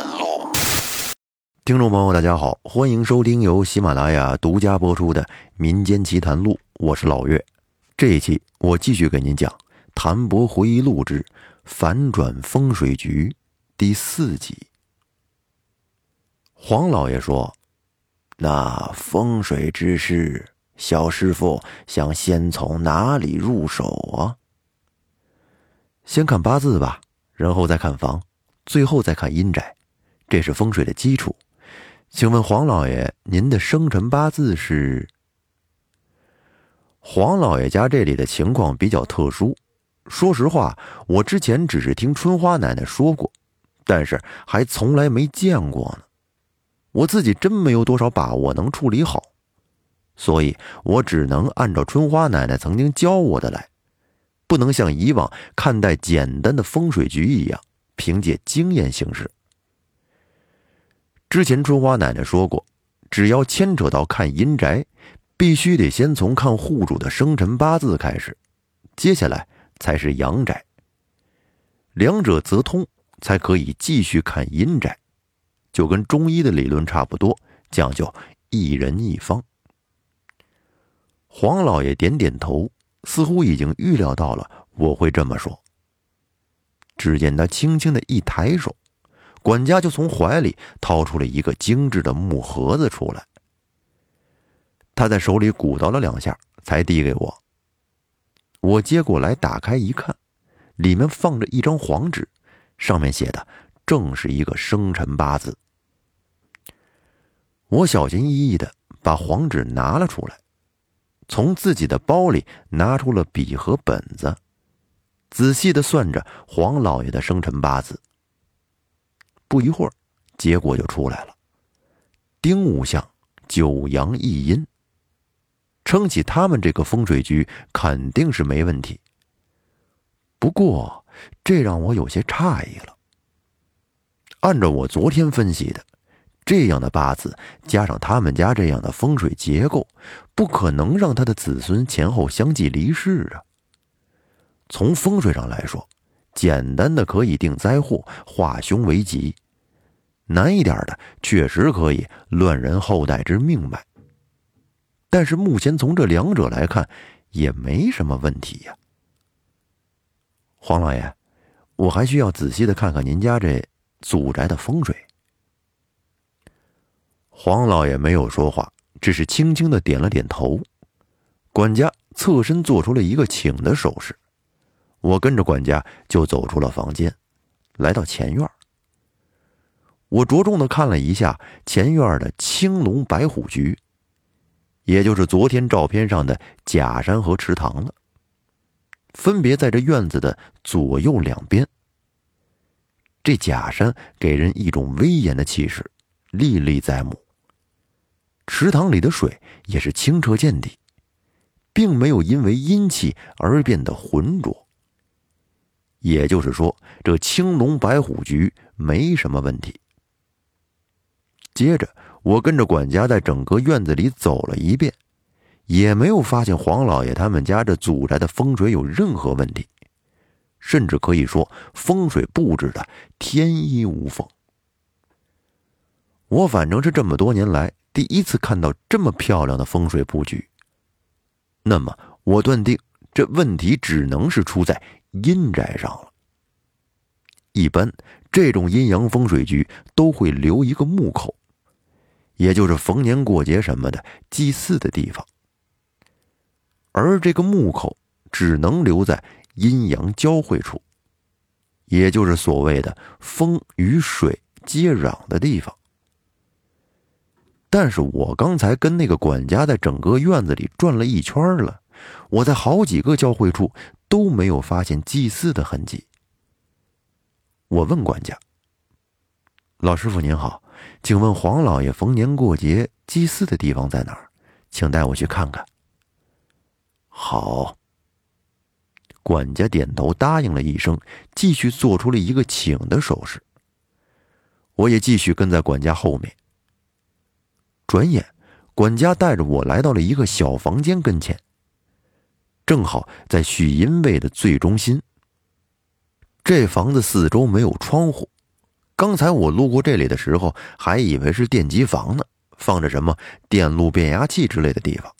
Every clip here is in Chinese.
谈录，听众朋友，大家好，欢迎收听由喜马拉雅独家播出的《民间奇谈录》，我是老岳。这一期我继续给您讲《谭伯回忆录之反转风水局》第四集。黄老爷说：“那风水之事，小师傅想先从哪里入手啊？先看八字吧，然后再看房，最后再看阴宅，这是风水的基础。请问黄老爷，您的生辰八字是？”黄老爷家这里的情况比较特殊，说实话，我之前只是听春花奶奶说过，但是还从来没见过呢。我自己真没有多少把握能处理好，所以我只能按照春花奶奶曾经教我的来，不能像以往看待简单的风水局一样，凭借经验行事。之前春花奶奶说过，只要牵扯到看阴宅，必须得先从看户主的生辰八字开始，接下来才是阳宅。两者则通，才可以继续看阴宅。就跟中医的理论差不多，讲究一人一方。黄老爷点点头，似乎已经预料到了我会这么说。只见他轻轻的一抬手，管家就从怀里掏出了一个精致的木盒子出来。他在手里鼓捣了两下，才递给我。我接过来，打开一看，里面放着一张黄纸，上面写的。正是一个生辰八字。我小心翼翼的把黄纸拿了出来，从自己的包里拿出了笔和本子，仔细的算着黄老爷的生辰八字。不一会儿，结果就出来了：丁午相，九阳一阴。撑起他们这个风水局肯定是没问题。不过，这让我有些诧异了。按照我昨天分析的，这样的八字加上他们家这样的风水结构，不可能让他的子孙前后相继离世啊。从风水上来说，简单的可以定灾祸、化凶为吉；难一点的，确实可以乱人后代之命脉。但是目前从这两者来看，也没什么问题呀。黄老爷，我还需要仔细的看看您家这。祖宅的风水。黄老爷没有说话，只是轻轻的点了点头。管家侧身做出了一个请的手势，我跟着管家就走出了房间，来到前院。我着重的看了一下前院的青龙白虎局，也就是昨天照片上的假山和池塘了，分别在这院子的左右两边。这假山给人一种威严的气势，历历在目。池塘里的水也是清澈见底，并没有因为阴气而变得浑浊。也就是说，这青龙白虎局没什么问题。接着，我跟着管家在整个院子里走了一遍，也没有发现黄老爷他们家这祖宅的风水有任何问题。甚至可以说，风水布置的天衣无缝。我反正是这么多年来第一次看到这么漂亮的风水布局。那么，我断定这问题只能是出在阴宅上了。一般这种阴阳风水局都会留一个墓口，也就是逢年过节什么的祭祀的地方，而这个墓口只能留在。阴阳交汇处，也就是所谓的风与水接壤的地方。但是我刚才跟那个管家在整个院子里转了一圈了，我在好几个交汇处都没有发现祭祀的痕迹。我问管家：“老师傅您好，请问黄老爷逢年过节祭祀的地方在哪儿？请带我去看看。”好。管家点头答应了一声，继续做出了一个请的手势。我也继续跟在管家后面。转眼，管家带着我来到了一个小房间跟前，正好在许阴位的最中心。这房子四周没有窗户，刚才我路过这里的时候，还以为是电机房呢，放着什么电路变压器之类的地方。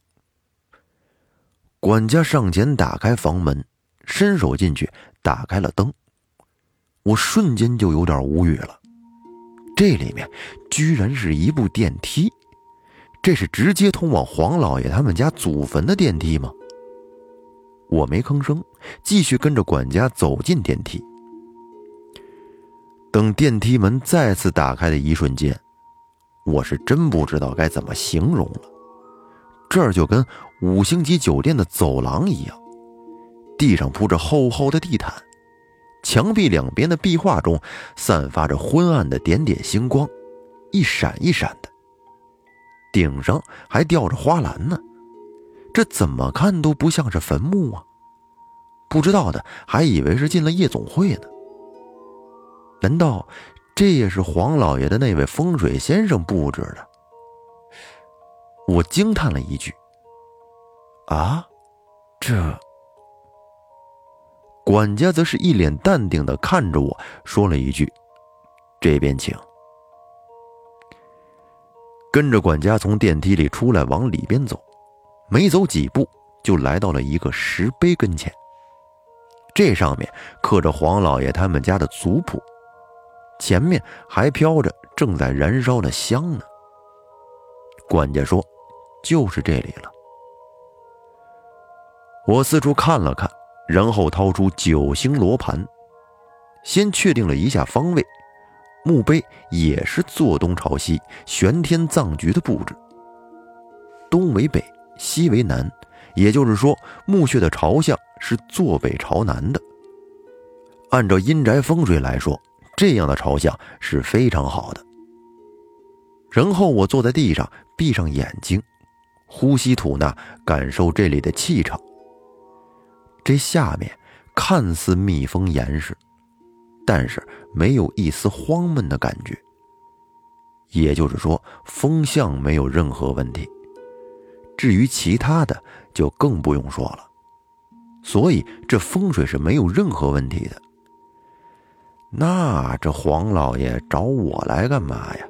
管家上前打开房门，伸手进去打开了灯，我瞬间就有点无语了。这里面居然是一部电梯，这是直接通往黄老爷他们家祖坟的电梯吗？我没吭声，继续跟着管家走进电梯。等电梯门再次打开的一瞬间，我是真不知道该怎么形容了。这儿就跟五星级酒店的走廊一样，地上铺着厚厚的地毯。墙壁两边的壁画中散发着昏暗的点点星光，一闪一闪的。顶上还吊着花篮呢，这怎么看都不像是坟墓啊！不知道的还以为是进了夜总会呢。难道这也是黄老爷的那位风水先生布置的？我惊叹了一句：“啊，这……”管家则是一脸淡定的看着我说了一句：“这边请。”跟着管家从电梯里出来，往里边走，没走几步就来到了一个石碑跟前。这上面刻着黄老爷他们家的族谱，前面还飘着正在燃烧的香呢。管家说：“就是这里了。”我四处看了看。然后掏出九星罗盘，先确定了一下方位，墓碑也是坐东朝西，玄天葬局的布置。东为北，西为南，也就是说墓穴的朝向是坐北朝南的。按照阴宅风水来说，这样的朝向是非常好的。然后我坐在地上，闭上眼睛，呼吸吐纳，感受这里的气场。这下面看似密封严实，但是没有一丝荒闷的感觉。也就是说，风向没有任何问题。至于其他的，就更不用说了。所以这风水是没有任何问题的。那这黄老爷找我来干嘛呀？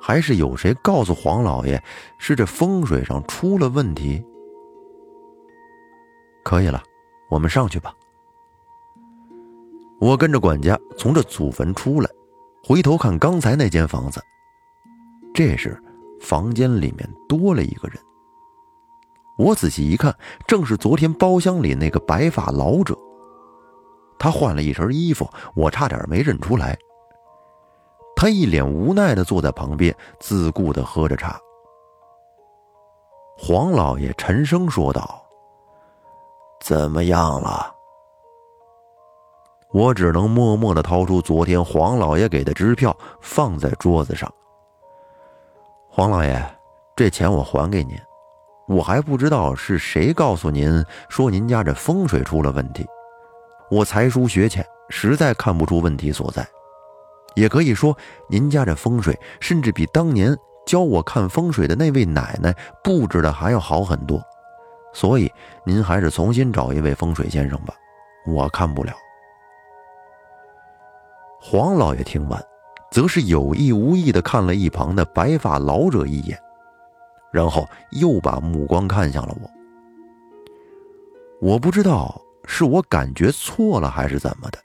还是有谁告诉黄老爷是这风水上出了问题？可以了，我们上去吧。我跟着管家从这祖坟出来，回头看刚才那间房子。这时，房间里面多了一个人。我仔细一看，正是昨天包厢里那个白发老者。他换了一身衣服，我差点没认出来。他一脸无奈的坐在旁边，自顾的喝着茶。黄老爷沉声说道。怎么样了？我只能默默的掏出昨天黄老爷给的支票，放在桌子上。黄老爷，这钱我还给您。我还不知道是谁告诉您说您家这风水出了问题。我才疏学浅，实在看不出问题所在。也可以说，您家这风水甚至比当年教我看风水的那位奶奶布置的还要好很多。所以，您还是重新找一位风水先生吧，我看不了。黄老爷听完，则是有意无意的看了一旁的白发老者一眼，然后又把目光看向了我。我不知道是我感觉错了还是怎么的，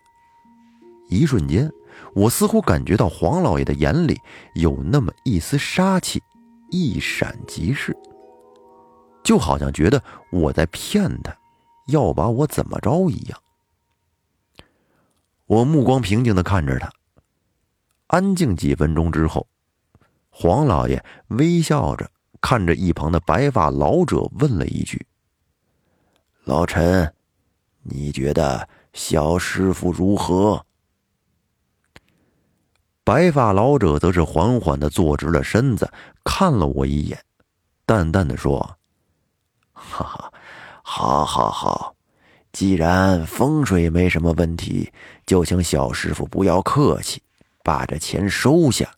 一瞬间，我似乎感觉到黄老爷的眼里有那么一丝杀气，一闪即逝。就好像觉得我在骗他，要把我怎么着一样。我目光平静的看着他，安静几分钟之后，黄老爷微笑着看着一旁的白发老者，问了一句：“老陈，你觉得小师傅如何？”白发老者则是缓缓的坐直了身子，看了我一眼，淡淡的说。哈哈，好，好，好！既然风水没什么问题，就请小师傅不要客气，把这钱收下，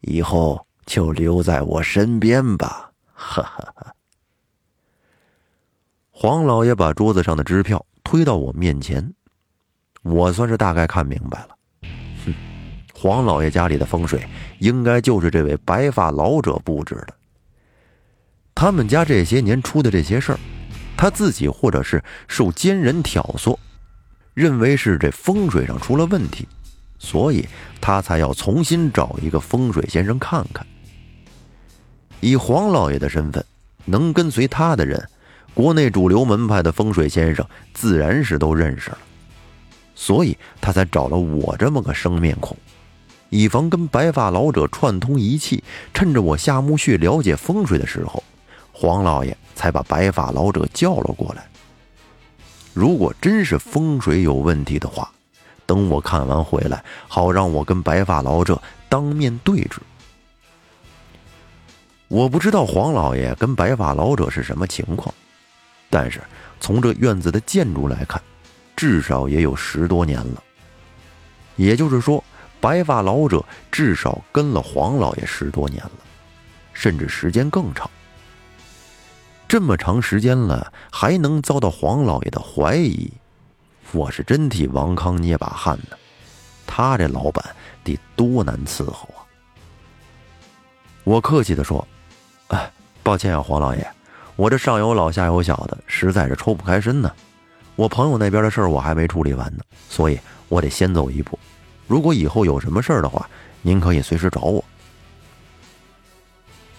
以后就留在我身边吧。哈哈哈！黄老爷把桌子上的支票推到我面前，我算是大概看明白了。哼，黄老爷家里的风水应该就是这位白发老者布置的。他们家这些年出的这些事儿，他自己或者是受奸人挑唆，认为是这风水上出了问题，所以他才要重新找一个风水先生看看。以黄老爷的身份，能跟随他的人，国内主流门派的风水先生自然是都认识了，所以他才找了我这么个生面孔。以防跟白发老者串通一气，趁着我下墓穴了解风水的时候，黄老爷才把白发老者叫了过来。如果真是风水有问题的话，等我看完回来，好让我跟白发老者当面对质。我不知道黄老爷跟白发老者是什么情况，但是从这院子的建筑来看，至少也有十多年了。也就是说。白发老者至少跟了黄老爷十多年了，甚至时间更长。这么长时间了，还能遭到黄老爷的怀疑，我是真替王康捏把汗呢。他这老板得多难伺候啊！我客气的说：“，抱歉啊，黄老爷，我这上有老下有小的，实在是抽不开身呢。我朋友那边的事儿我还没处理完呢，所以我得先走一步。”如果以后有什么事儿的话，您可以随时找我。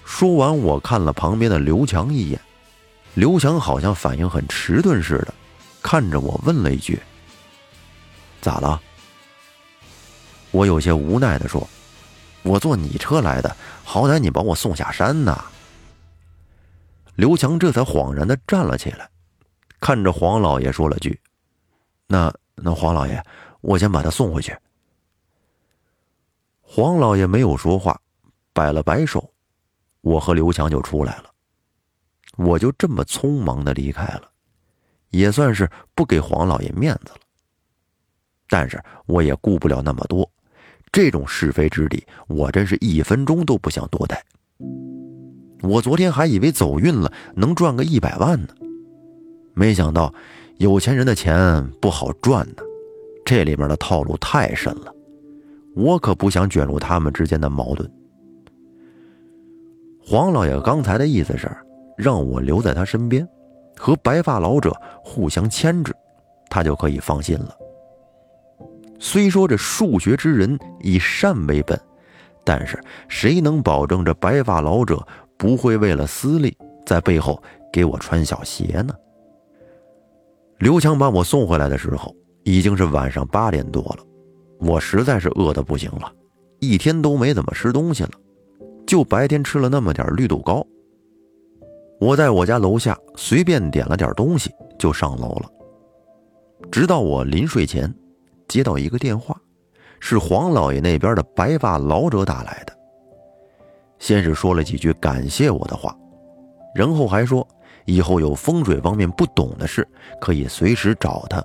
说完，我看了旁边的刘强一眼，刘强好像反应很迟钝似的，看着我问了一句：“咋了？”我有些无奈的说：“我坐你车来的，好歹你把我送下山呐。”刘强这才恍然的站了起来，看着黄老爷说了句：“那那黄老爷，我先把他送回去。”黄老爷没有说话，摆了摆手，我和刘强就出来了。我就这么匆忙的离开了，也算是不给黄老爷面子了。但是我也顾不了那么多，这种是非之地，我真是一分钟都不想多待。我昨天还以为走运了，能赚个一百万呢，没想到有钱人的钱不好赚呢，这里面的套路太深了。我可不想卷入他们之间的矛盾。黄老爷刚才的意思是让我留在他身边，和白发老者互相牵制，他就可以放心了。虽说这数学之人以善为本，但是谁能保证这白发老者不会为了私利在背后给我穿小鞋呢？刘强把我送回来的时候，已经是晚上八点多了。我实在是饿得不行了，一天都没怎么吃东西了，就白天吃了那么点绿豆糕。我在我家楼下随便点了点东西就上楼了，直到我临睡前接到一个电话，是黄老爷那边的白发老者打来的。先是说了几句感谢我的话，然后还说以后有风水方面不懂的事可以随时找他。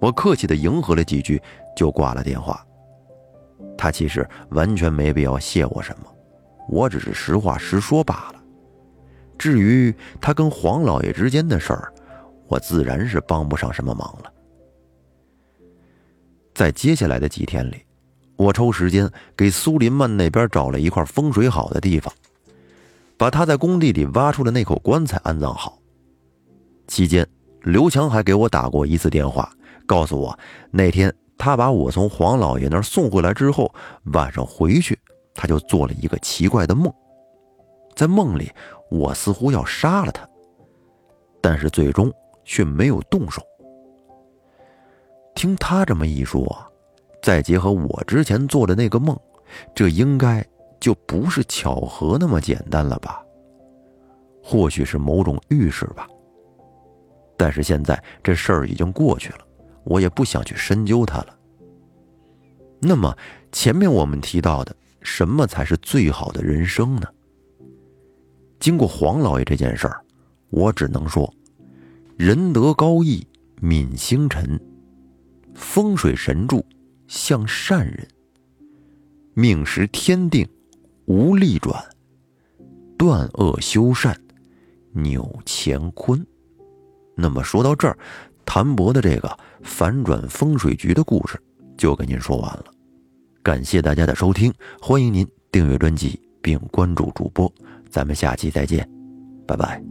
我客气的迎合了几句，就挂了电话。他其实完全没必要谢我什么，我只是实话实说罢了。至于他跟黄老爷之间的事儿，我自然是帮不上什么忙了。在接下来的几天里，我抽时间给苏林曼那边找了一块风水好的地方，把他在工地里挖出的那口棺材安葬好。期间，刘强还给我打过一次电话。告诉我，那天他把我从黄老爷那儿送回来之后，晚上回去，他就做了一个奇怪的梦，在梦里，我似乎要杀了他，但是最终却没有动手。听他这么一说，再结合我之前做的那个梦，这应该就不是巧合那么简单了吧？或许是某种预示吧。但是现在这事儿已经过去了。我也不想去深究它了。那么，前面我们提到的什么才是最好的人生呢？经过黄老爷这件事儿，我只能说：仁德高义，敏星辰，风水神助，向善人，命时天定，无力转，断恶修善，扭乾坤。那么说到这儿。谭博的这个反转风水局的故事就跟您说完了。感谢大家的收听，欢迎您订阅专辑并关注主播，咱们下期再见，拜拜。